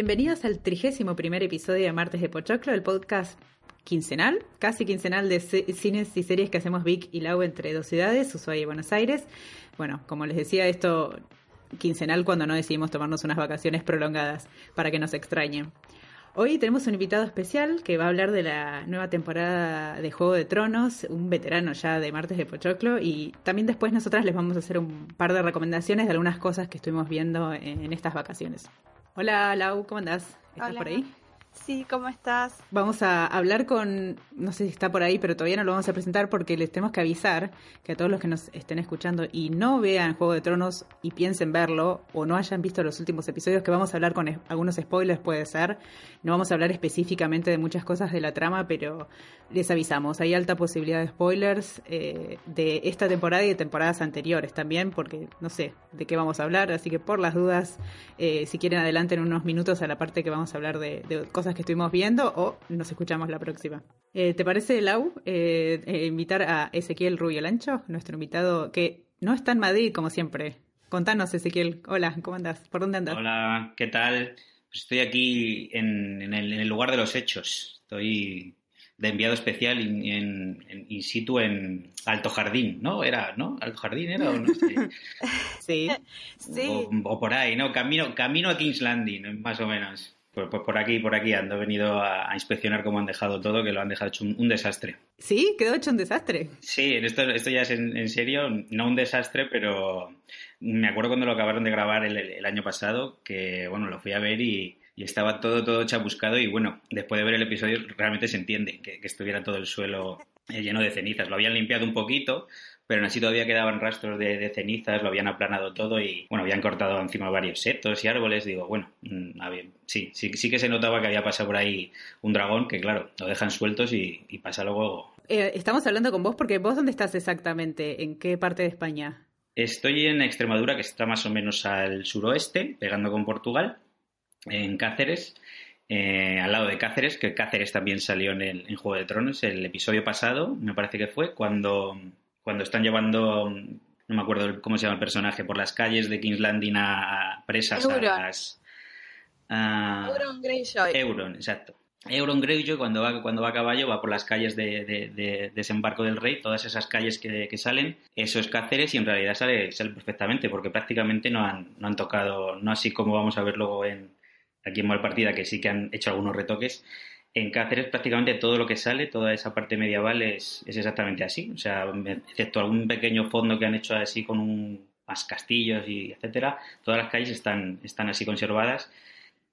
Bienvenidos al trigésimo primer episodio de Martes de Pochoclo, el podcast quincenal, casi quincenal de cines y series que hacemos Vic y Lau entre dos ciudades, Ushuaia y Buenos Aires. Bueno, como les decía, esto quincenal cuando no decidimos tomarnos unas vacaciones prolongadas para que nos extrañen. Hoy tenemos un invitado especial que va a hablar de la nueva temporada de Juego de Tronos, un veterano ya de Martes de Pochoclo, y también después nosotras les vamos a hacer un par de recomendaciones de algunas cosas que estuvimos viendo en, estas vacaciones. Hola Lau, ¿cómo andás? ¿Estás por ahí? Sí, ¿cómo estás? Vamos a hablar con, no sé si está por ahí, pero todavía no lo vamos a presentar porque les tenemos que avisar que a todos los que nos estén escuchando y no vean Juego de Tronos y piensen verlo o no hayan visto los últimos episodios, que vamos a hablar con algunos spoilers, puede ser. No vamos a hablar específicamente de muchas cosas de la trama, pero les avisamos, hay alta posibilidad de spoilers eh, de esta temporada y de temporadas anteriores también, porque no sé de qué vamos a hablar, así que por las dudas, eh, si quieren adelanten unos minutos a la parte que vamos a hablar de cosas que estuvimos viendo o nos escuchamos la próxima. Eh, ¿Te parece, Lau, eh, eh, invitar a Ezequiel Rubio Lancho, nuestro invitado, que no está en Madrid como siempre? Contanos, Ezequiel. Hola, ¿cómo andas? ¿Por dónde andas? Hola, ¿qué tal? Pues estoy aquí en, el, lugar de los hechos. Estoy de enviado especial in, in, situ en Alto Jardín, ¿no? Era, ¿no? Alto Jardín era o no sé. sí. sí. O, por ahí, ¿no? Camino, camino a King's Landing, más o menos. Pues, pues, por aquí, por aquí. He venido a, inspeccionar cómo han dejado todo, que lo han dejado hecho un, desastre. ¿Sí? ¿Quedó hecho un desastre? Sí, esto, esto ya es en, serio, no un desastre, pero me acuerdo cuando lo acabaron de grabar el, año pasado, que bueno, lo fui a ver y, estaba todo, todo chamuscado y bueno, después de ver el episodio realmente se entiende que, que estuviera todo el suelo eh, lleno de cenizas. Lo habían limpiado un poquito, pero así todavía quedaban rastros de, cenizas, lo habían aplanado todo y, bueno, habían cortado encima varios setos y árboles. Digo, bueno, mm, sí, sí, sí que se notaba que había pasado por ahí un dragón, que claro, lo dejan sueltos y, pasa luego. Eh, estamos hablando con vos porque vos dónde estás exactamente, en qué parte de España. Estoy en Extremadura, que está más o menos al suroeste, pegando con Portugal, en Cáceres. Eh, al lado de Cáceres, que Cáceres también salió en, el, en Juego de Tronos, el episodio pasado, me parece que fue, cuando cuando están llevando, no me acuerdo cómo se llama el personaje, por las calles de King's Landing a, presas Euron. a las... Euron Greyjoy. Euron, exacto. Euron Greyjoy cuando va, cuando va a caballo va por las calles de, desembarco del rey, todas esas calles que, salen, eso es Cáceres y en realidad sale, sale perfectamente porque prácticamente no han, no han tocado, no así como vamos a ver luego en, aquí en Malpartida que sí que han hecho algunos retoques, en Cáceres prácticamente todo lo que sale, toda esa parte medieval es, exactamente así. O sea, excepto algún pequeño fondo que han hecho así con un, más castillos y etcétera, todas las calles están, están así conservadas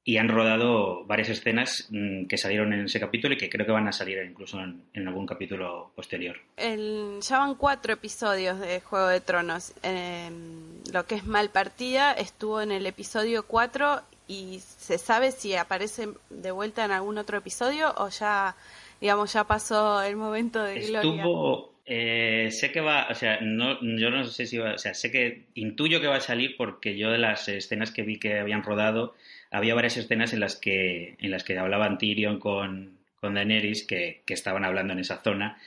y han rodado varias escenas mm, que salieron en ese capítulo y que creo que van a salir incluso en, algún capítulo posterior. El, ya van cuatro episodios de Juego de Tronos. lo que es Malpartida estuvo en el episodio 4 y se sabe si aparece de vuelta en algún otro episodio o ya, digamos, ya pasó el momento de gloria. Eh, sé que va, o sea, no, yo no sé si va, o sea, sé que intuyo que va a salir porque yo de las escenas que vi que habían rodado, había varias escenas en las que, en las que hablaban Tyrion con, con Daenerys que, que estaban hablando en esa zona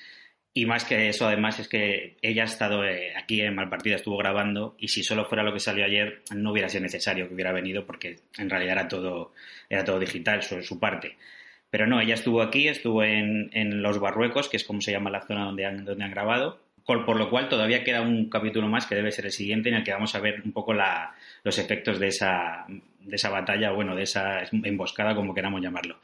y más que eso, además, es que ella ha estado eh, aquí en Malpartida, estuvo grabando, y si solo fuera lo que salió ayer, no hubiera sido necesario que hubiera venido, porque en realidad era todo, era todo digital, su, su parte. Pero no, ella estuvo aquí, estuvo en, en, Los Barruecos, que es como se llama la zona donde han, donde han grabado, por, lo cual todavía queda un capítulo más, que debe ser el siguiente, en el que vamos a ver un poco la, los efectos de esa, de esa batalla, bueno, de esa emboscada, como queramos llamarlo.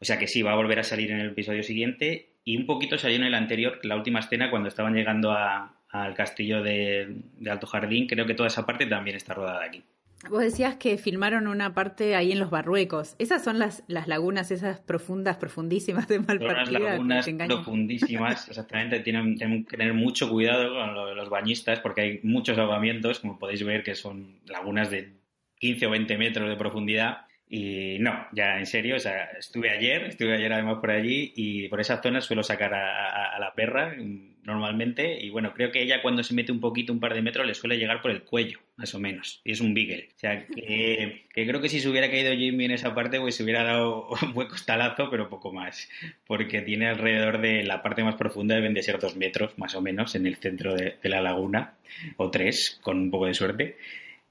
O sea que sí, va a volver a salir en el episodio siguiente y un poquito salió en el anterior, la última escena, cuando estaban llegando al castillo de, Alto Jardín. Creo que toda esa parte también está rodada aquí. Vos decías que filmaron una parte ahí en los Barruecos. Esas son las, las lagunas, esas profundas, profundísimas de Malpartida. Son las lagunas profundísimas, exactamente. Tienen, tienen, que tener mucho cuidado con los bañistas porque hay muchos ahogamientos, como podéis ver, que son lagunas de 15 o 20 metros de profundidad y no, ya en serio, o sea, estuve ayer, estuve ayer además por allí y por esa zona suelo sacar a, la perra normalmente y bueno, creo que ella cuando se mete un poquito, un par de metros, le suele llegar por el cuello, más o menos, y es un beagle. O sea, que, creo que si se hubiera caído Jimmy en esa parte, pues se hubiera dado un buen costalazo, pero poco más, porque tiene alrededor de la parte más profunda, deben de ser dos metros, más o menos, en el centro de, de la laguna, o tres, con un poco de suerte.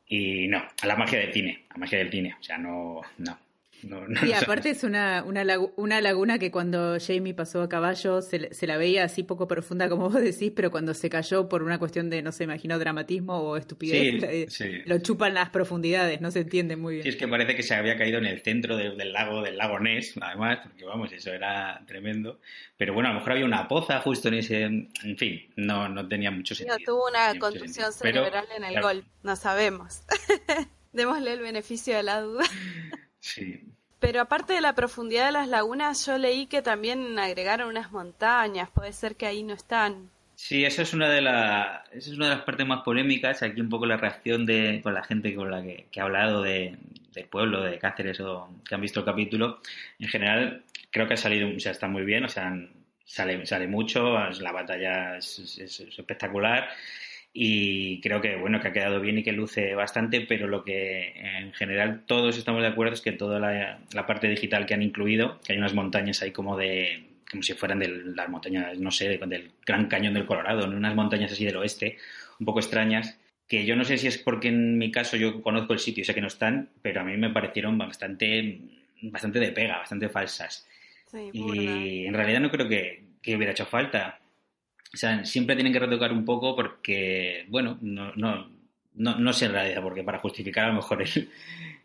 Y no, a la magia del cine, a la magia del cine, o sea, no, no. Y aparte es una, una, una, laguna que cuando Jamie pasó a caballo se, se, la veía así poco profunda como vos decís, pero cuando se cayó por una cuestión de, no sé, imagino dramatismo o estupidez, lo chupan las profundidades, no se entiende muy bien. Sí, es que parece que se había caído en el centro del lago, del lago Ness, además, porque vamos, eso era tremendo. Pero bueno, a lo mejor había una poza justo en ese, en fin, no, no tenía mucho sentido. No, tuvo una contusión cerebral en el gol, no sabemos. Démosle el beneficio de la duda. Sí. Pero aparte de la profundidad de las lagunas, yo leí que también agregaron unas montañas. Puede ser que ahí no están. Sí, esa es una de, la, esa es una de las partes más polémicas. Aquí un poco la reacción de con la gente con la que, ha hablado de, del pueblo, de Cáceres o que han visto el capítulo. En general, creo que ha salido, o sea, está muy bien. O sea, sale, sale mucho, la batalla es espectacular y creo que bueno que ha quedado bien y que luce bastante pero lo que en general todos estamos de acuerdo es que toda la, parte digital que han incluido que hay unas montañas ahí como de como si fueran de las montañas no sé del Gran Cañón del Colorado unas montañas así del oeste un poco extrañas que yo no sé si es porque en mi caso yo conozco el sitio y sé que no están pero a mí me parecieron bastante bastante de pega bastante falsas. Y en realidad no creo que, que hubiera hecho falta o sea, siempre tienen que retocar un poco porque, bueno, no, no, no, no sé en realidad, porque para justificar a lo mejor el,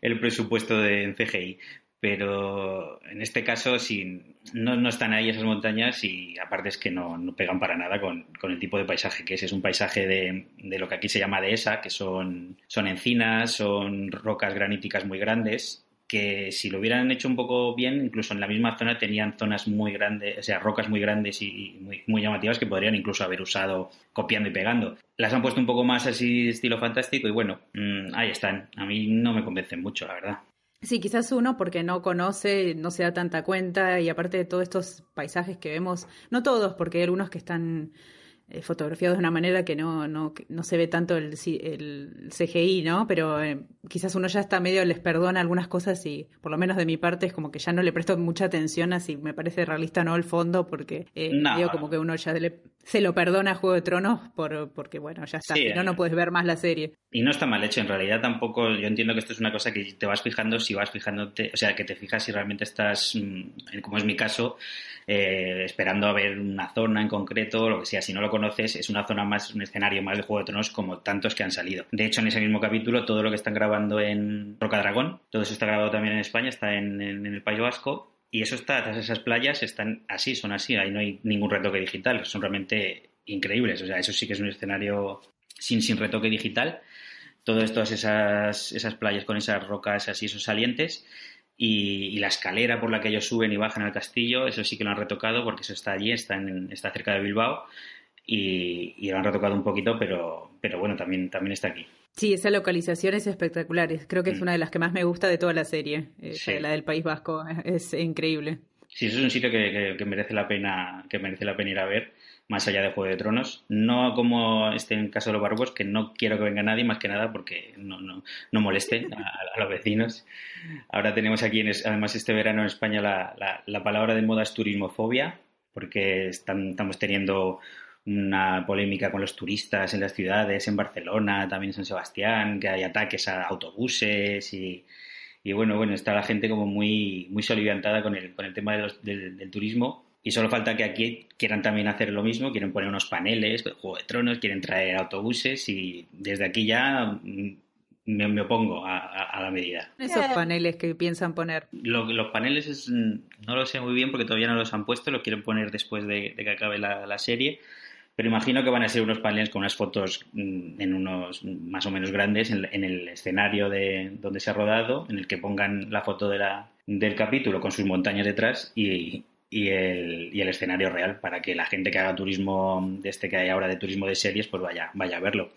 el presupuesto de CGI. Pero en este caso, sí, no, no, están ahí esas montañas y aparte es que no, no pegan para nada con, con, el tipo de paisaje que es. Es un paisaje de, de, lo que aquí se llama dehesa, que son, son encinas, son rocas graníticas muy grandes que si lo hubieran hecho un poco bien, incluso en la misma zona tenían zonas muy grandes, o sea, rocas muy grandes y muy, llamativas que podrían incluso haber usado copiando y pegando. Las han puesto un poco más así estilo fantástico y bueno, mm, ahí están. A mí no me convencen mucho, la verdad. Sí, quizás uno porque no conoce, no se da tanta cuenta y aparte de todos estos paisajes que vemos, no todos, porque hay algunos que están eh, fotografiados de una manera que no, no, no se ve tanto el, el CGI, ¿no? Pero eh, quizás uno ya está medio, les perdona algunas cosas y por lo menos de mi parte es como que ya no le presto mucha atención a si me parece realista o no el fondo, porque eh, digo como que uno ya se lo perdona a Juego de Tronos por, porque, bueno, ya está, si no, no puedes ver más la serie. Y no está mal hecho, en realidad tampoco, yo entiendo que esto es una cosa que te vas fijando si vas fijándote, o sea, que te fijas si realmente estás, mm, como es mi caso, eh, esperando a ver una zona en concreto, lo que sea. Si no lo conoces, es una zona más, un escenario más de Juego de Tronos como tantos que han salido. De hecho, en ese mismo capítulo, todo lo que están grabando en Roca Dragón, todo eso está grabado también en España, está en, el País Vasco. Y eso está, todas esas playas están así, son así, ahí no hay ningún retoque digital, son realmente increíbles. O sea, eso sí que es un escenario sin, sin retoque digital. Todas esas, esas playas con esas rocas así, esos salientes y, la escalera por la que ellos suben y bajan al castillo, eso sí que lo han retocado porque eso está allí, está, en, está cerca de Bilbao y, lo han retocado un poquito, pero, pero bueno, también, también está aquí. Sí, esa localización es espectacular. Creo que es mm. una de las que más me gusta de toda la serie. Eh, la del País Vasco es increíble. Sí, eso es un sitio que, que, merece la pena que merece la pena ir a ver más allá de Juego de Tronos. No como este en caso de los barbos, que no quiero que venga nadie más que nada porque no, no, no moleste a, los vecinos. Ahora tenemos aquí, además este verano en España, la, la, palabra de moda es turismofobia, porque estamos teniendo una polémica con los turistas en las ciudades, en Barcelona, también en San Sebastián, que hay ataques a autobuses y, y bueno, bueno, está la gente como muy, muy soliviantada con el, con el tema del turismo y solo falta que aquí quieran también hacer lo mismo, quieren poner unos paneles, Juego de Tronos, quieren traer autobuses y desde aquí ya mm, me, opongo a, la medida. Esos paneles que piensan poner. los paneles es, mm, no lo sé muy bien porque todavía no los han puesto, lo quieren poner después de, que acabe la, serie. Pero imagino que van a ser unos paneles con unas fotos mm, en unos más o menos grandes en, el escenario de donde se ha rodado, en el que pongan la foto de la, del capítulo con sus montañas detrás y, y el, y el escenario real para que la gente que haga turismo de este que hay ahora de turismo de series pues vaya, vaya a verlo.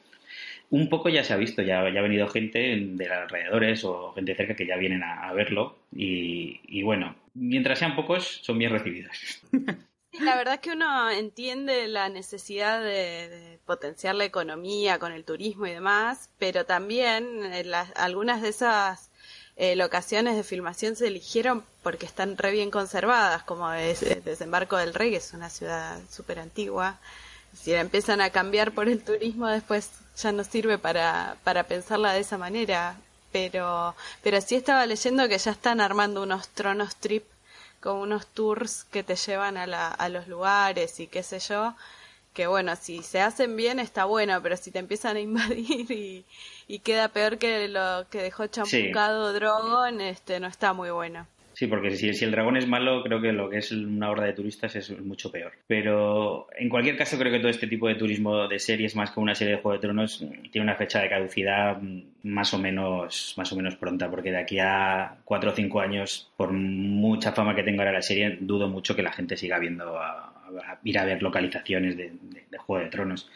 Un poco ya se ha visto, ya, ya ha venido gente de alrededores o gente cerca que ya vienen a, verlo y, y, bueno, mientras sean pocos son bien recibidos. La verdad es que uno entiende la necesidad de, potenciar la economía con el turismo y demás, pero también eh, las, algunas de esas eh, locaciones de filmación se eligieron porque están re bien conservadas, como es el Desembarco del Rey, que es una ciudad súper antigua. Si la empiezan a cambiar por el turismo, después ya no sirve para, para pensarla de esa manera. pero, pero sí estaba leyendo que ya están armando unos tronos trip con unos tours que te llevan a, la, a los lugares y qué sé yo, que bueno, si se hacen bien está bueno, pero si te empiezan a invadir y, y queda peor que lo que dejó chamucado Drogon, este no está muy bueno. Sí, porque si, el dragón es malo, creo que lo que es una horda de turistas es mucho peor. Pero en cualquier caso, creo que todo este tipo de turismo de series, más que una serie de Juego de Tronos, tiene una fecha de caducidad más o menos, más o menos pronta, porque de aquí a cuatro o cinco años, por mucha fama que tenga ahora la serie, dudo mucho que la gente siga viendo a, ir a ver localizaciones de, de, Juego de Tronos.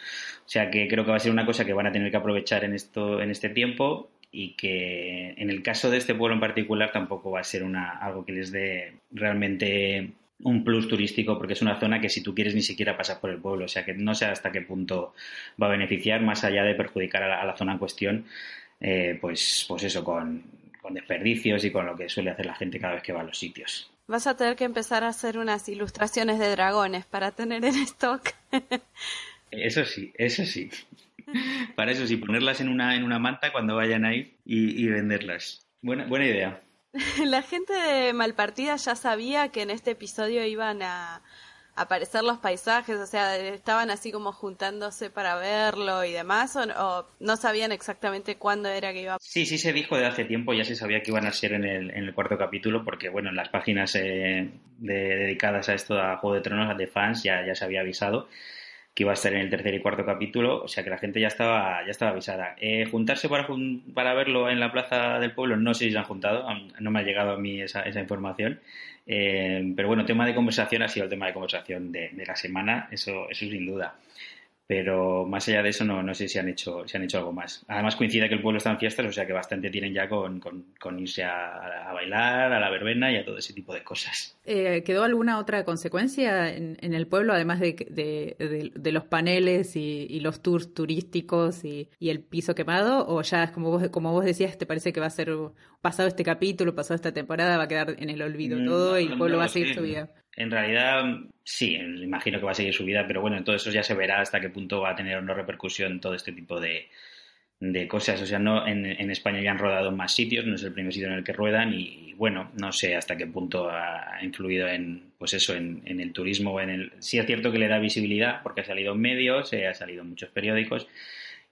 O sea que creo que va a ser una cosa que van a tener que aprovechar en esto, en este tiempo y que en el caso de este pueblo en particular tampoco va a ser una, algo que les dé realmente un plus turístico porque es una zona que si tú quieres ni siquiera pasas por el pueblo, o sea que no sé hasta qué punto va a beneficiar más allá de perjudicar a la, zona en cuestión, eh, pues, pues eso, con, con desperdicios y con lo que suele hacer la gente cada vez que va a los sitios. Vas a tener que empezar a hacer unas ilustraciones de dragones para tener en stock. Eso sí, eso sí. Para eso sí, ponerlas en una, en una manta cuando vayan ahí y, y venderlas. Buena, buena idea. La gente de Malpartida ya sabía que en este episodio iban a aparecer los paisajes, o sea, estaban así como juntándose para verlo y demás, o, no sabían exactamente cuándo era que iba. Sí, sí se dijo de hace tiempo, ya se sabía que iban a ser en el, en el cuarto capítulo, porque bueno, en las páginas eh, dedicadas a esto, a Juego de Tronos, de fans, ya, ya se había avisado que iba a estar en el tercer y cuarto capítulo, o sea que la gente ya estaba, ya estaba avisada. Eh, juntarse para, para verlo en la plaza del pueblo, no sé si se han juntado, no me ha llegado a mí esa, esa información, eh, pero bueno, tema de conversación ha sido el tema de conversación de, de la semana, eso, eso sin duda pero más allá de eso no, no sé si han hecho si han hecho algo más. Además coincide que el pueblo está en fiestas, o sea que bastante tienen ya con, con, irse a, bailar, a la verbena y a todo ese tipo de cosas. Eh, ¿Quedó alguna otra consecuencia en, el pueblo, además de, de, los paneles y, los tours turísticos y, el piso quemado? ¿O ya es como vos, como vos decías, te parece que va a ser pasado este capítulo, pasado esta temporada, va a quedar en el olvido mm, todo y el pueblo va a seguir su vida? En realidad, sí, imagino que va a seguir su vida, pero bueno, todo eso ya se verá hasta qué punto va a tener o no repercusión todo este tipo de, de cosas. O sea, no en, en, España ya han rodado en más sitios, no es el primer sitio en el que ruedan y bueno, no sé hasta qué punto ha influido en, pues eso, en, en el turismo. En el... Sí es cierto que le da visibilidad porque ha salido en medios, eh, ha salido en muchos periódicos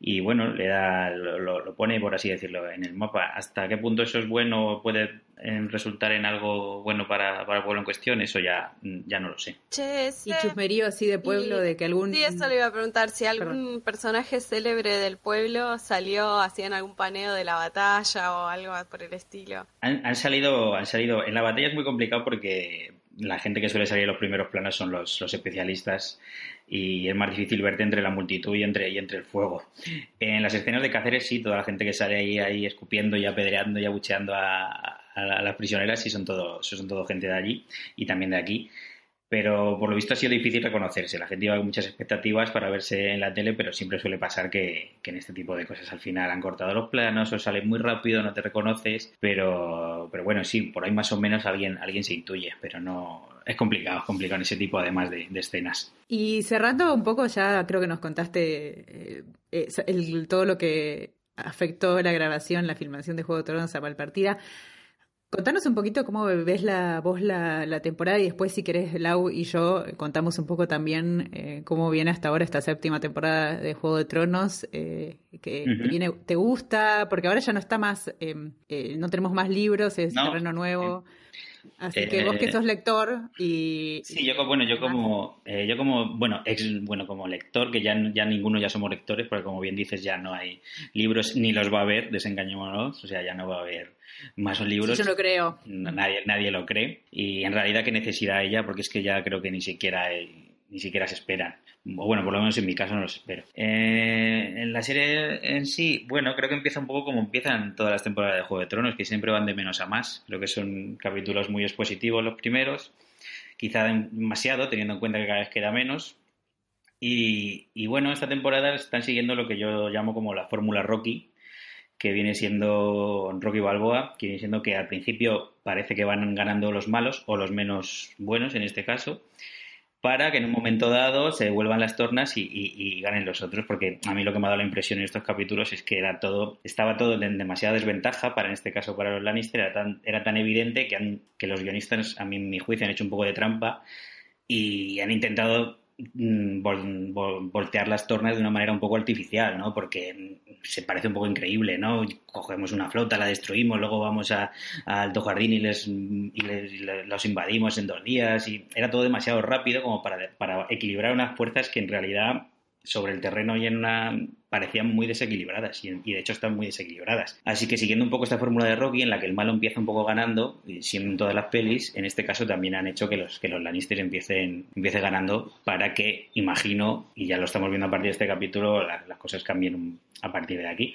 y bueno, le da, lo, lo, pone, por así decirlo, en el mapa. ¿Hasta qué punto eso es bueno? ¿Puede resultar en algo bueno para, para, el pueblo en cuestión? Eso ya, ya no lo sé. Che, y chusmerío así de pueblo, de que algún... Sí, eso le iba a preguntar, si algún personaje célebre del pueblo salió así en algún paneo de la batalla o algo por el estilo. Han, han salido, han salido, en la batalla es muy complicado porque la gente que suele salir en los primeros planos son los, los, especialistas y es más difícil verte entre la multitud y entre, y entre el fuego. En las escenas de Cáceres sí, toda la gente que sale ahí, ahí escupiendo y apedreando y abucheando a, a, las prisioneras sí son todo, son todo gente de allí y también de aquí pero por lo visto ha sido difícil reconocerse. La gente con muchas expectativas para verse en la tele, pero siempre suele pasar que, en este tipo de cosas al final han cortado los planos o sale muy rápido, no te reconoces, pero, pero bueno, sí, por ahí más o menos alguien, alguien se intuye, pero no, es complicado, es complicado en ese tipo además de, escenas. Y cerrando un poco, ya creo que nos contaste eh, todo lo que afectó la grabación, la filmación de Juego de Tronos a Valpartida. Contanos un poquito cómo ves la, vos la, la, temporada y después si querés Lau y yo contamos un poco también eh, cómo viene hasta ahora esta séptima temporada de Juego de Tronos, eh, que viene, te gusta, porque ahora ya no está más, em, eh, no tenemos más libros, es terreno nuevo. Así que vos que sos lector y... Sí, yo, bueno, yo como, yo como, bueno, ex, bueno, como lector, que ya, ya ninguno ya somos lectores, porque como bien dices, ya no hay libros, ni los va a haber, desengañémonos, o sea, ya no va a haber más libros. yo no creo. Nadie, nadie lo cree. Y en realidad, ¿qué necesita ella? Porque es que ya creo que ni siquiera, ni siquiera se espera. O bueno, por lo menos en mi caso no los espero. Eh, en la serie en sí, bueno, creo que empieza un poco como empiezan todas las temporadas de Juego de Tronos, que siempre van de menos a más. Creo que son capítulos muy expositivos los primeros. Quizá demasiado, teniendo en cuenta que cada vez queda menos. Y, y bueno, esta temporada están siguiendo lo que yo llamo como la fórmula Rocky, que viene siendo Rocky Balboa, que viene siendo que al principio parece que van ganando los malos o los menos buenos en este caso, para que en un momento dado se devuelvan las tornas y, ganen los otros, porque a mí lo que me ha dado la impresión en estos capítulos es que era todo, estaba todo en demasiada desventaja, para en este caso para los Lannister, era tan, era tan evidente que, han, que los guionistas, a mí en mi juicio, han hecho un poco de trampa y han intentado Mm, voltear las tornas de una manera un poco artificial, ¿no? Porque se parece un poco increíble, ¿no? Cogemos una flota, la destruimos, luego vamos a, Alto Jardín y les, los invadimos en dos días y era todo demasiado rápido como para equilibrar unas fuerzas que en realidad sobre el terreno y en una parecían muy desequilibradas y, de hecho están muy desequilibradas. Así que siguiendo un poco esta fórmula de Rocky en la que el malo empieza un poco ganando, siendo en todas las pelis, en este caso también han hecho que los que los Lannister empiecen empiece ganando para que imagino y ya lo estamos viendo a partir de este capítulo las cosas cambien a partir de aquí.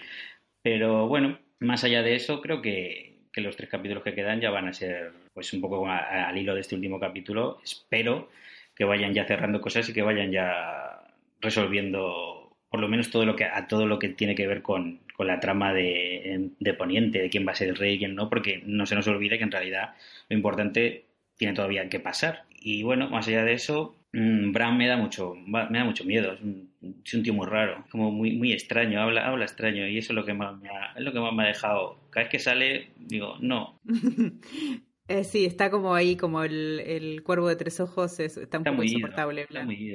Pero bueno, más allá de eso creo que, que los tres capítulos que quedan ya van a ser pues un poco al hilo de este último capítulo. Espero que vayan ya cerrando cosas y que vayan ya resolviendo por lo menos todo lo que a todo lo que tiene que ver con, la trama de, Poniente, de quién va a ser el rey y quién no, porque no se nos olvide que en realidad lo importante tiene todavía que pasar. Y bueno, más allá de eso, mm, Bran me da mucho, me da mucho miedo. Es un, tío muy raro, como muy, muy extraño, habla, habla extraño, y eso es lo que más me es lo que más me ha dejado. Cada vez que sale, digo, no. Eh, sí, está como ahí, como el, el cuervo de tres ojos, está un poco insoportable. está muy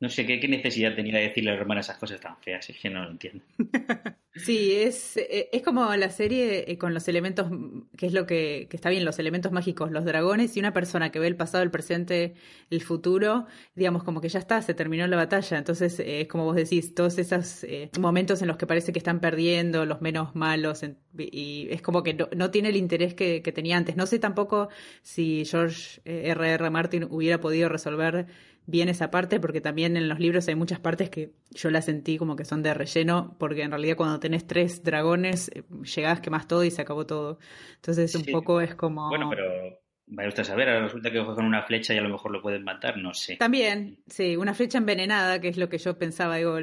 No sé ¿qué, qué necesidad tenía de decirle a la hermana esas cosas tan feas, es que no lo entiendo. Sí, es, eh, es como la serie eh, con los elementos, que es lo que, que, está bien, los elementos mágicos, los dragones y una persona que ve el pasado, el presente, el futuro, digamos, como que ya está, se terminó la batalla. Entonces, eh, es como vos decís, todos esos momentos en los que parece que están perdiendo, los menos malos, y es como que no, tiene el interés que, que, tenía antes. No sé tampoco si George R.R. R. Martin hubiera podido resolver bien esa parte, porque también en los libros hay muchas partes que yo las sentí como que son de relleno, porque en realidad cuando tenés tres dragones, eh, llegás, quemás todo y se acabó todo. Entonces un poco es como... Bueno, pero Vaya usted a saber, ahora resulta que con una flecha y a lo mejor lo pueden matar, no sé. También, sí, una flecha envenenada, que es lo que yo pensaba, digo,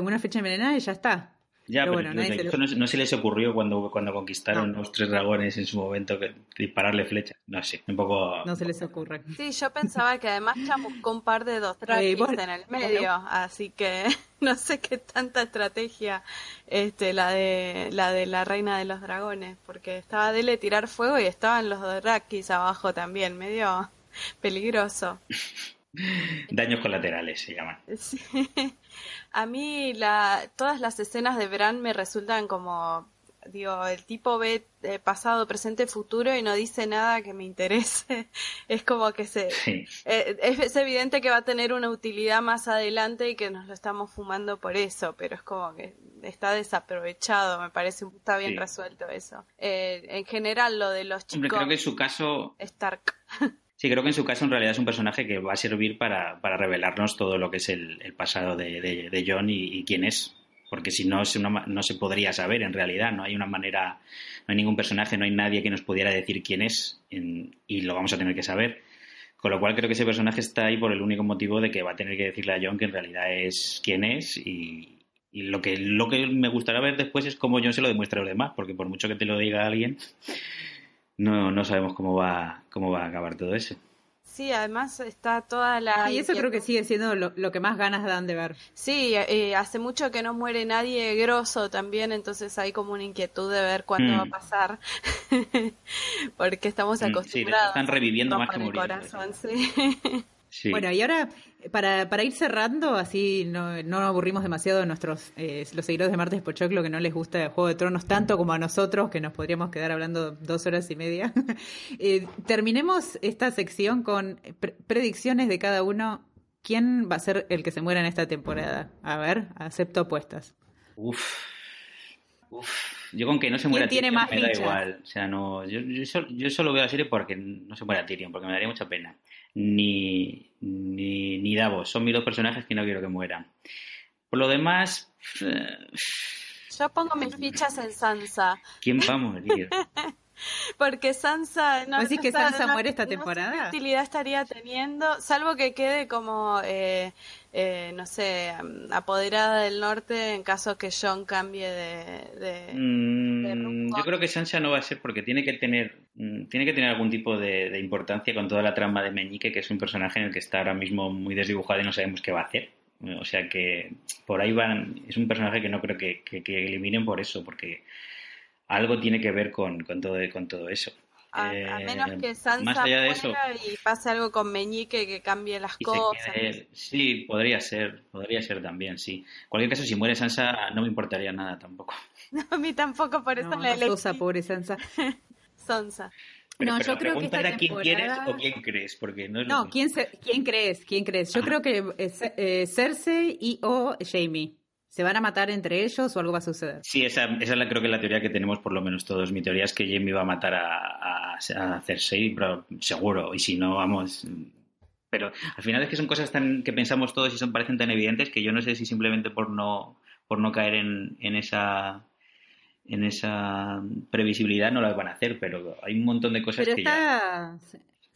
una flecha envenenada y ya está. Ya, pero, bueno, no, se les ocurrió cuando, cuando conquistaron los tres dragones en su momento que dispararle flechas. No sé, un poco. No se les ocurre. Sí, yo pensaba que además chamuscó un par de dos en el medio, así que no sé qué tanta estrategia este la de la de la reina de los dragones, porque estaba Dele tirar fuego y estaban los Drakis abajo también, medio peligroso. Daños colaterales se llaman. Sí. A mí la, todas las escenas de Bran me resultan como, digo, el tipo ve eh, pasado, presente, futuro y no dice nada que me interese. es como que se, eh, es, evidente que va a tener una utilidad más adelante y que nos lo estamos fumando por eso, pero es como que está desaprovechado, me parece, está bien resuelto eso. Eh, en general lo de los chicos. creo que su caso. Stark. Sí, creo que en su caso en realidad es un personaje que va a servir para, para revelarnos todo lo que es el, pasado de, John y, quién es. Porque si no, no se podría saber en realidad. No hay una manera, no hay ningún personaje, no hay nadie que nos pudiera decir quién es y lo vamos a tener que saber. Con lo cual creo que ese personaje está ahí por el único motivo de que va a tener que decirle a John que en realidad es quién es y, y lo que, lo que me gustaría ver después es cómo John se lo demuestra a los demás, porque por mucho que te lo diga alguien, no, no sabemos cómo va, cómo va a acabar todo eso. Sí, además está toda la... Y eso creo que sigue siendo lo, que más ganas dan de ver. Sí, eh, hace mucho que no muere nadie grosso también, entonces hay como una inquietud de ver cuándo va a mm. pasar, porque estamos acostumbrados. Sí, están reviviendo más que morir. Corazón, sí. Bueno, y ahora, para, para ir cerrando, así no, no aburrimos demasiado a nuestros, eh, los seguidores de Martes Pochoclo que no les gusta el Juego de Tronos tanto como a nosotros, que nos podríamos quedar hablando dos horas y media. Eh, terminemos esta sección con predicciones de cada uno. ¿Quién va a ser el que se muera en esta temporada? A ver, acepto apuestas. Uf. Uf. Yo con que no se muera más me da igual. O sea, no, yo, yo, solo, veo la serie porque no se muera Tyrion, porque me daría mucha pena ni, ni, ni Davos. Son mis dos personajes que no quiero que mueran. Por lo demás... Eh, Yo pongo mis fichas en Sansa. ¿Quién va a morir? Porque Sansa... No, decís que Sansa muere esta temporada? ¿Qué utilidad estaría teniendo? Salvo que quede como, eh, eh, no sé, apoderada del norte en caso que John cambie de... Mm, yo creo que Sansa no va a ser porque tiene que tener, mm, tiene que tener algún tipo de, importancia con toda la trama de Meñique, que es un personaje en el que está ahora mismo muy desdibujado y no sabemos qué va a hacer. O sea que por ahí van. Es un personaje que no creo que, que eliminen por eso, porque algo tiene que ver con, con, todo, con todo eso. A, eh, menos que Sansa y pase algo con Meñique que cambie las cosas. sí, podría ser, podría ser también, sí. En cualquier caso, si muere Sansa, no me importaría nada tampoco. No, a mí tampoco, por eso no, la elegí. pobre Sansa. Sansa. no, yo creo que esta quién quieres o quién crees, porque no es No, ¿quién, ¿quién crees? ¿Quién crees? Yo creo que eh, Cersei y o Jamie. ¿Se van a matar entre ellos o algo va a suceder? Sí, esa, esa es la, creo que la teoría que tenemos por lo menos todos. Mi teoría es que Jamie va a matar a, a, Cersei, pero seguro. Y si no, vamos... Pero al final es que son cosas tan que pensamos todos y son parecen tan evidentes que yo no sé si simplemente por no, por no caer en, en esa en esa previsibilidad no las van a hacer, pero hay un montón de cosas que ya...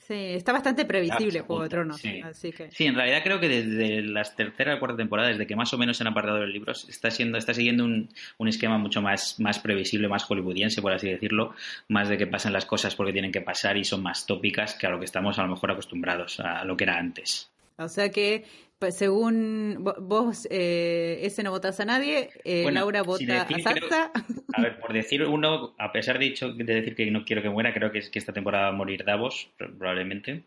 Sí, está bastante previsible Juego de Tronos. Sí. Así que... sí, en realidad creo que desde las tercera o cuarta temporada, desde que más o menos se han apartado los libros, está siendo, está siguiendo un, un, esquema mucho más, más previsible, más hollywoodiense, por así decirlo, más de que pasan las cosas porque tienen que pasar y son más tópicas que a lo que estamos a lo mejor acostumbrados, a lo que era antes. O sea que según vos, eh, ese no votas a nadie, eh, Laura vota a Sansa. a ver, por decir uno, a pesar de, dicho, de decir que no quiero que muera, creo que, es, que esta temporada va a morir Davos, probablemente.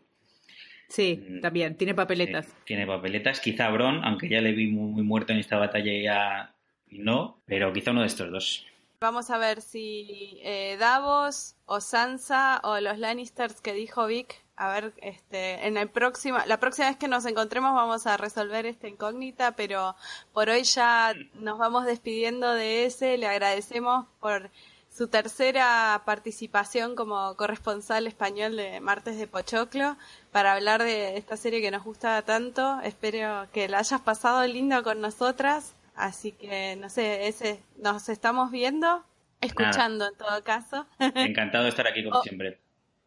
Sí, mm, también, tiene papeletas. tiene papeletas, quizá Bron, aunque ya le vi muy, muerto en esta batalla ya no, pero quizá uno de estos dos. Vamos a ver si eh, Davos o Sansa o los Lannisters que dijo Vic a ver, este, en el próximo, la próxima vez que nos encontremos vamos a resolver esta incógnita, pero por hoy ya nos vamos despidiendo de ese. Le agradecemos por su tercera participación como corresponsal español de Martes de Pochoclo para hablar de esta serie que nos gusta tanto. Espero que la hayas pasado lindo con nosotras. Así que, no sé, ese, nos estamos viendo, escuchando en todo caso. Encantado de estar aquí como siempre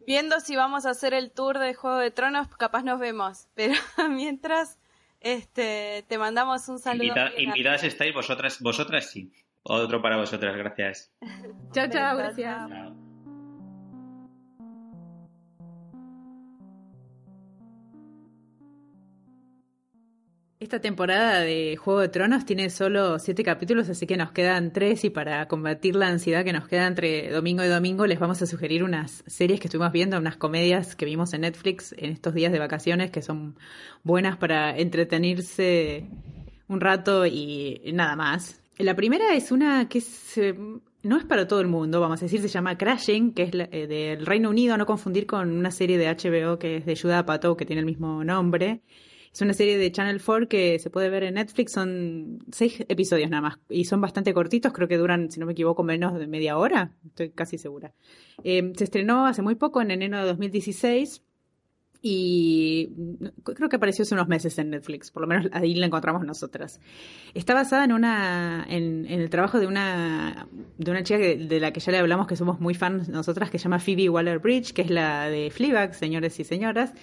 viendo si vamos a hacer el tour de Juego de Tronos, capaz nos vemos. Pero mientras, este, te mandamos un saludo. invitadas estáis vosotras, vosotras sí. Otro para vosotras, gracias. chao, chao, gracias. Esta temporada de Juego de Tronos tiene solo siete capítulos, así que nos quedan tres y para combatir la ansiedad que nos queda entre domingo y domingo les vamos a sugerir unas series que estuvimos viendo, unas comedias que vimos en Netflix en estos días de vacaciones que son buenas para entretenerse un rato y nada más. La primera es una que no es para todo el mundo, vamos a decir, se llama Crashing, que es eh, del Reino Unido, no confundir con una serie de HBO que es de Judah Pato, que tiene el mismo nombre. Es una serie de Channel 4 que se puede ver en Netflix. Son seis episodios nada más. Y son bastante cortitos. Creo que duran, si no me equivoco, menos de media hora. Estoy casi segura. Eh, se estrenó hace muy poco, en enero de 2016. Y creo que apareció hace unos meses en Netflix, por lo menos ahí la encontramos nosotras. Está basada en una en, el trabajo de una de una chica de la que ya le hablamos que somos muy fans nosotras, que se llama Phoebe Waller-Bridge, que es la de Fleabag, señores y señoras.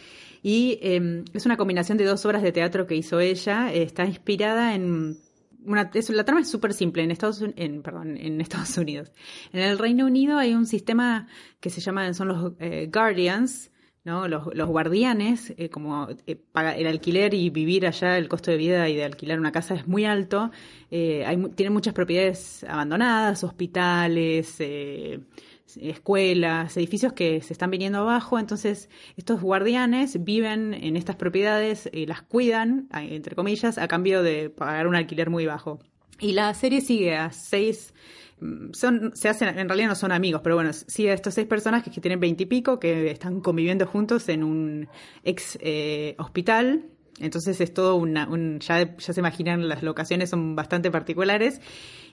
Y em, es una combinación de dos obras de teatro que hizo ella. Está inspirada en una, la trama es súper simple en Estados, en, perdón, en Estados Unidos. En el Reino Unido hay un sistema que se llama, son los eh, Guardians, ¿no? Los, los guardianes, eh, como eh, el alquiler y vivir allá, el costo de vida y de alquilar una casa es muy alto. hay, tienen muchas propiedades abandonadas, hospitales, escuelas, edificios que se están viniendo abajo, entonces estos guardianes viven en estas propiedades, y las cuidan, entre comillas, a cambio de pagar un alquiler muy bajo. Y la serie sigue a seis, mm, son, se hacen, en realidad no son amigos, pero bueno, sigue a estos seis personajes que tienen veintipico, que están conviviendo juntos en un ex eh, hospital, entonces es todo una, un, ya, ya se imaginan, las locaciones son bastante particulares.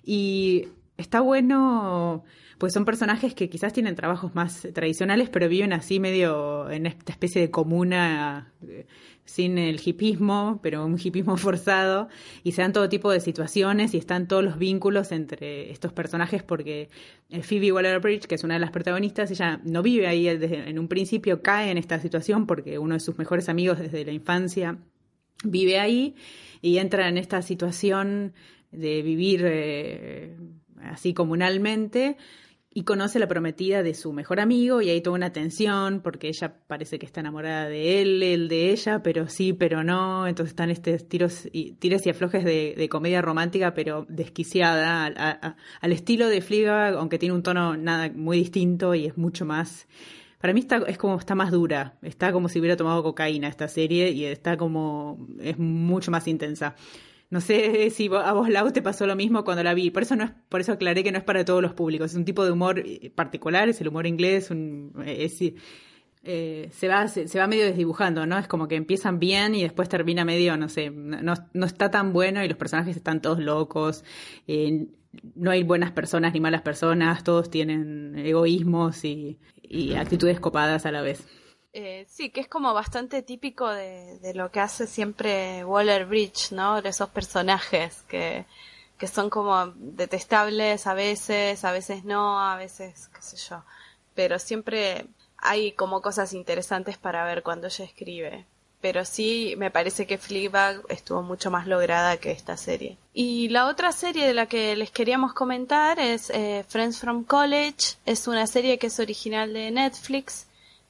Y está bueno, pues son personajes que quizás tienen trabajos más tradicionales, pero viven así medio en esta especie de comuna eh, sin el hipismo, pero un hipismo forzado, y se dan todo tipo de situaciones y están todos los vínculos entre estos personajes porque eh, Phoebe Waller-Bridge, que es una de las protagonistas, ella no vive ahí desde, en un principio, cae en esta situación porque uno de sus mejores amigos desde la infancia vive ahí y entra en esta situación de vivir eh, así comunalmente y conoce a la prometida de su mejor amigo y hay toda una tensión porque ella parece que está enamorada de él, él de ella, pero sí, pero no, entonces están estos tiros y, tiros y aflojes de, comedia romántica pero desquiciada al estilo de Fleabag, aunque tiene un tono nada muy distinto y es mucho más para mí está, es como está más dura, está como si hubiera tomado cocaína esta serie y está como es mucho más intensa. No sé si a vos, Lau, te pasó lo mismo cuando la vi. Por eso no es, por eso aclaré que no es para todos los públicos. Es un tipo de humor eh, particular, es el humor inglés, un, eh, eh, se va se, va medio desdibujando, ¿no? Es como que empiezan bien y después termina medio, no sé, no, no está tan bueno y los personajes están todos locos. no hay buenas personas ni malas personas, todos tienen egoísmos y, y actitudes copadas a la vez. Eh, sí, que es como bastante típico de, de, lo que hace siempre Waller Bridge, ¿no? De esos personajes que, que son como detestables a veces, a veces no, a veces, qué sé yo. Pero siempre hay como cosas interesantes para ver cuando ella escribe. Pero sí, me parece que Fleabag estuvo mucho más lograda que esta serie. Y la otra serie de la que les queríamos comentar es eh, Friends from College. Es una serie que es original de Netflix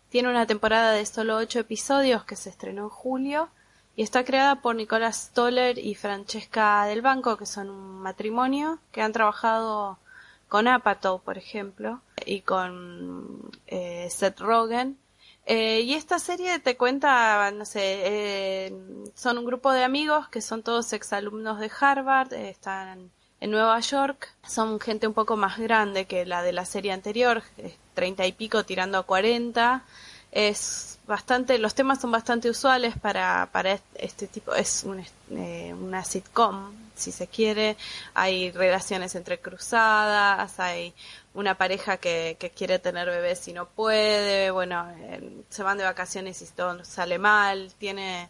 tiene una temporada de solo ocho episodios que se estrenó en julio y está creada por Nicolás Stoller y Francesca del Banco, que son un matrimonio que han trabajado con Apatow, por ejemplo, y con eh, Seth Rogen. Eh, y esta serie te cuenta, no sé, eh, son un grupo de amigos que son todos exalumnos de Harvard, están en Nueva York, son gente un poco más grande que la de la serie anterior, treinta y pico tirando a cuarenta. Es bastante, los temas son bastante usuales para, para este tipo, es eh, una sitcom, si se quiere. Hay relaciones entre cruzadas, hay una pareja que, que quiere tener bebés y no puede, bueno, eh, se van de vacaciones y todo sale mal, tiene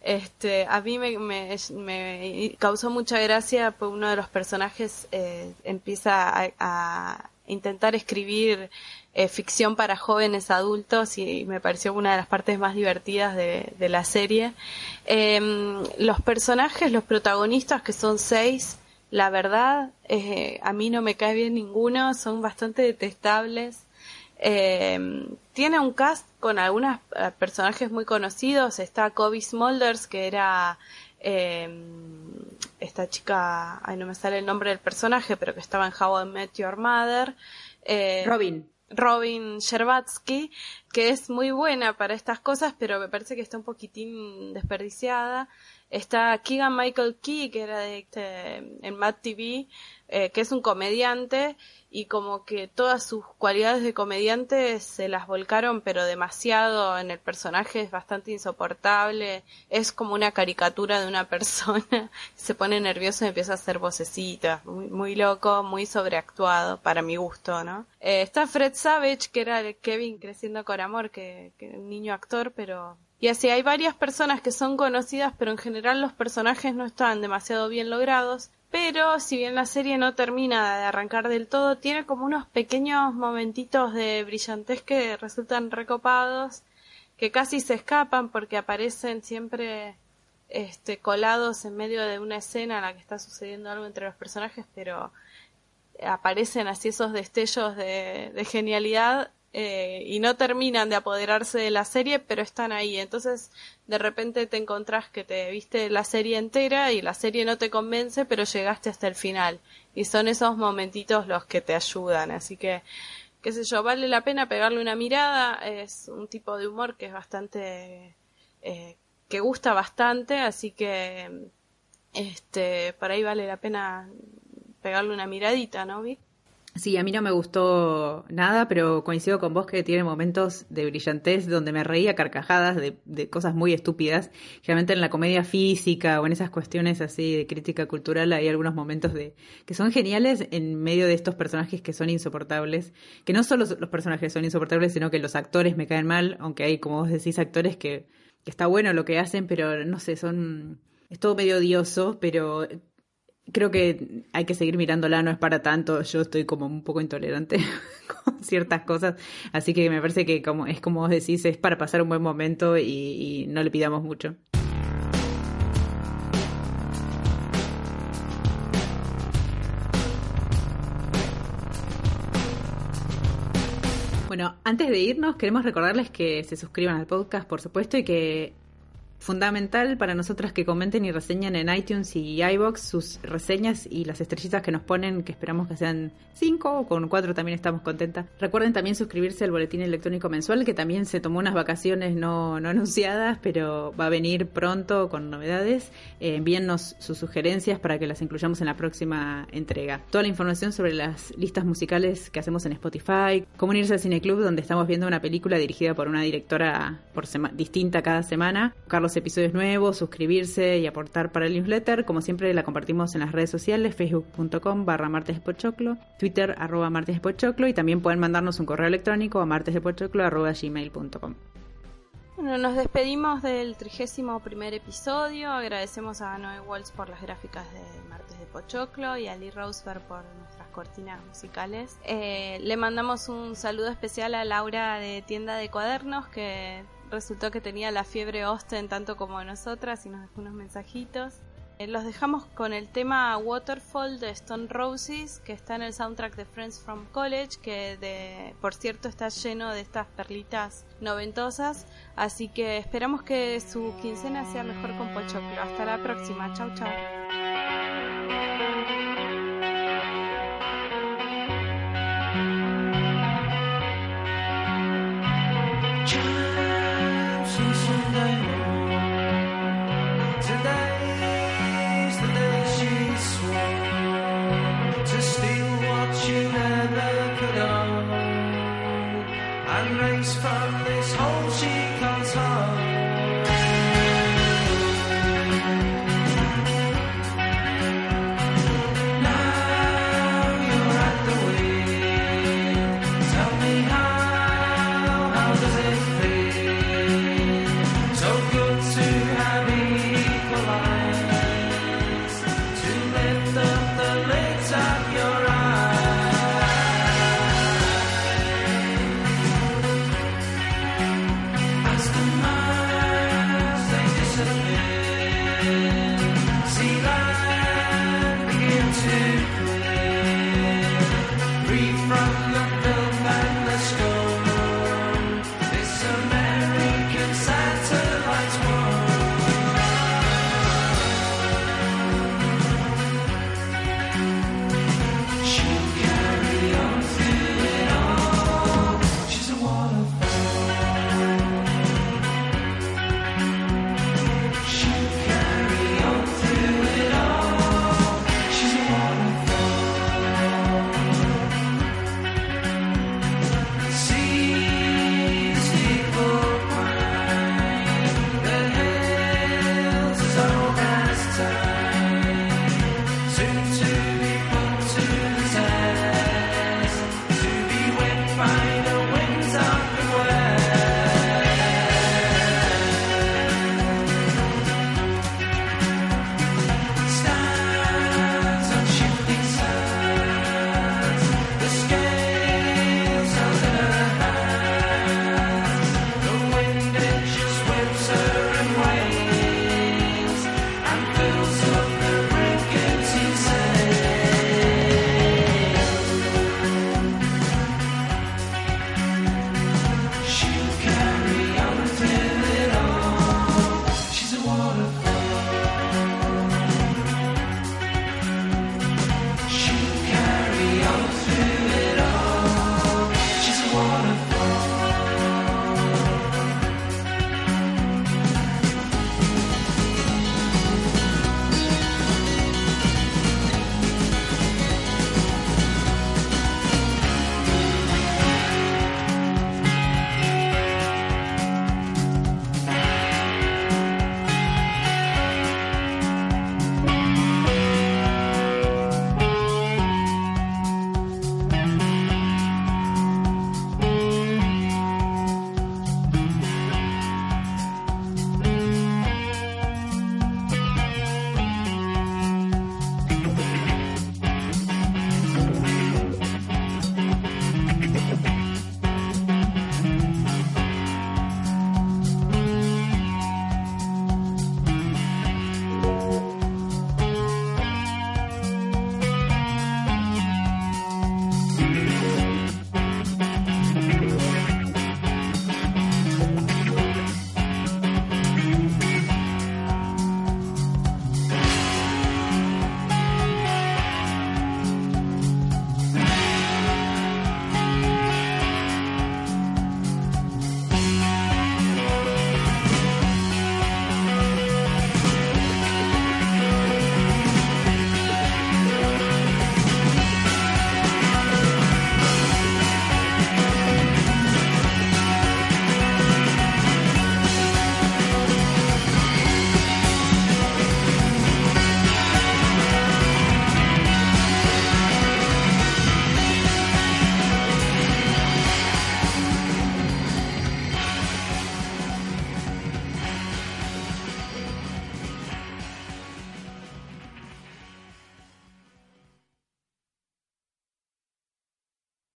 este, a mí me, me, causó mucha gracia, pues uno de los personajes eh, empieza a, intentar escribir eh, ficción para jóvenes adultos y me pareció una de las partes más divertidas de, la serie. Em, los personajes, los protagonistas, que son seis, la verdad, eh, a mí no me cae bien ninguno, son bastante detestables. Em, tiene un cast con algunos eh, personajes muy conocidos. Está Kobe Smulders, que era em, esta chica, ay no me sale el nombre del personaje, pero que estaba en How I Met Your Mother. Eh, Robin. Robin Sherbatsky, que es muy buena para estas cosas, pero me parece que está un poquitín desperdiciada. Está Keegan Michael Key, que era de este, en Mad TV, eh, que es un comediante y como que todas sus cualidades de comediante se las volcaron pero demasiado en el personaje es bastante insoportable es como una caricatura de una persona se pone nervioso y empieza a hacer vocecitas muy, muy loco muy sobreactuado para mi gusto no eh, está Fred Savage que era el Kevin creciendo con amor que, que un niño actor pero y así hay varias personas que son conocidas pero en general los personajes no están demasiado bien logrados. Pero si bien la serie no termina de arrancar del todo, tiene como unos pequeños momentitos de brillantez que resultan recopados, que casi se escapan porque aparecen siempre este, colados en medio de una escena en la que está sucediendo algo entre los personajes, pero aparecen así esos destellos de, de genialidad eh, y no terminan de apoderarse de la serie, pero están ahí. Entonces, de repente te encontrás que te viste la serie entera y la serie no te convence, pero llegaste hasta el final. Y son esos momentitos los que te ayudan. Así que, qué sé yo, vale la pena pegarle una mirada. Es un tipo de humor que es bastante, eh, que gusta bastante, así que, este, por ahí vale la pena pegarle una miradita, ¿no, Vi? Sí, a mí no me gustó nada, pero coincido con vos que tiene momentos de brillantez donde me reía carcajadas de, cosas muy estúpidas. Generalmente en la comedia física o en esas cuestiones así de crítica cultural hay algunos momentos de que son geniales en medio de estos personajes que son insoportables. Que no solo los personajes son insoportables, sino que los actores me caen mal, aunque hay, como vos decís, actores que, que está bueno lo que hacen, pero no sé, son... Es todo medio odioso, pero creo que hay que seguir mirándola, no es para tanto. Yo estoy como un poco intolerante con ciertas cosas, así que me parece que como es como vos decís, es para pasar un buen momento y, no le pidamos mucho. Bueno, antes de irnos, queremos recordarles que se suscriban al podcast, por supuesto, y que fundamental para nosotras que comenten y reseñen en iTunes y iBox sus reseñas y las estrellitas que nos ponen, que esperamos que sean cinco o con cuatro también estamos contentas. Recuerden también suscribirse al boletín electrónico mensual, que también se tomó unas vacaciones no, no anunciadas, pero va a venir pronto con novedades. Eh, envíennos sus sugerencias para que las incluyamos en la próxima entrega. Toda la información sobre las listas musicales que hacemos en Spotify, cómo unirse al Cine Club, donde estamos viendo una película dirigida por una directora por distinta cada semana. Carlos episodios nuevos, suscribirse y aportar para el newsletter. Como siempre la compartimos en las redes sociales, facebook.com barra martesdepochoclo, twitter arroba martesdepochoclo y también pueden mandarnos un correo electrónico a martesdepochoclo arroba gmail.com. Bueno, nos despedimos del trigésimo primer episodio. Agradecemos a Noé Walls por las gráficas de Martes de Pochoclo y a Lee Roseberg por nuestras cortinas musicales. Eh, le mandamos un saludo especial a Laura de Tienda de Cuadernos que resultó que tenía la fiebre Osten tanto como nosotras y nos dejó unos mensajitos. Eh, los dejamos con el tema Waterfall de Stone Roses, que está en el soundtrack de Friends from College, que de, por cierto está lleno de estas perlitas noventosas. Así que esperamos que su quincena sea mejor con Pochoclo. Hasta la próxima. Chau, chau.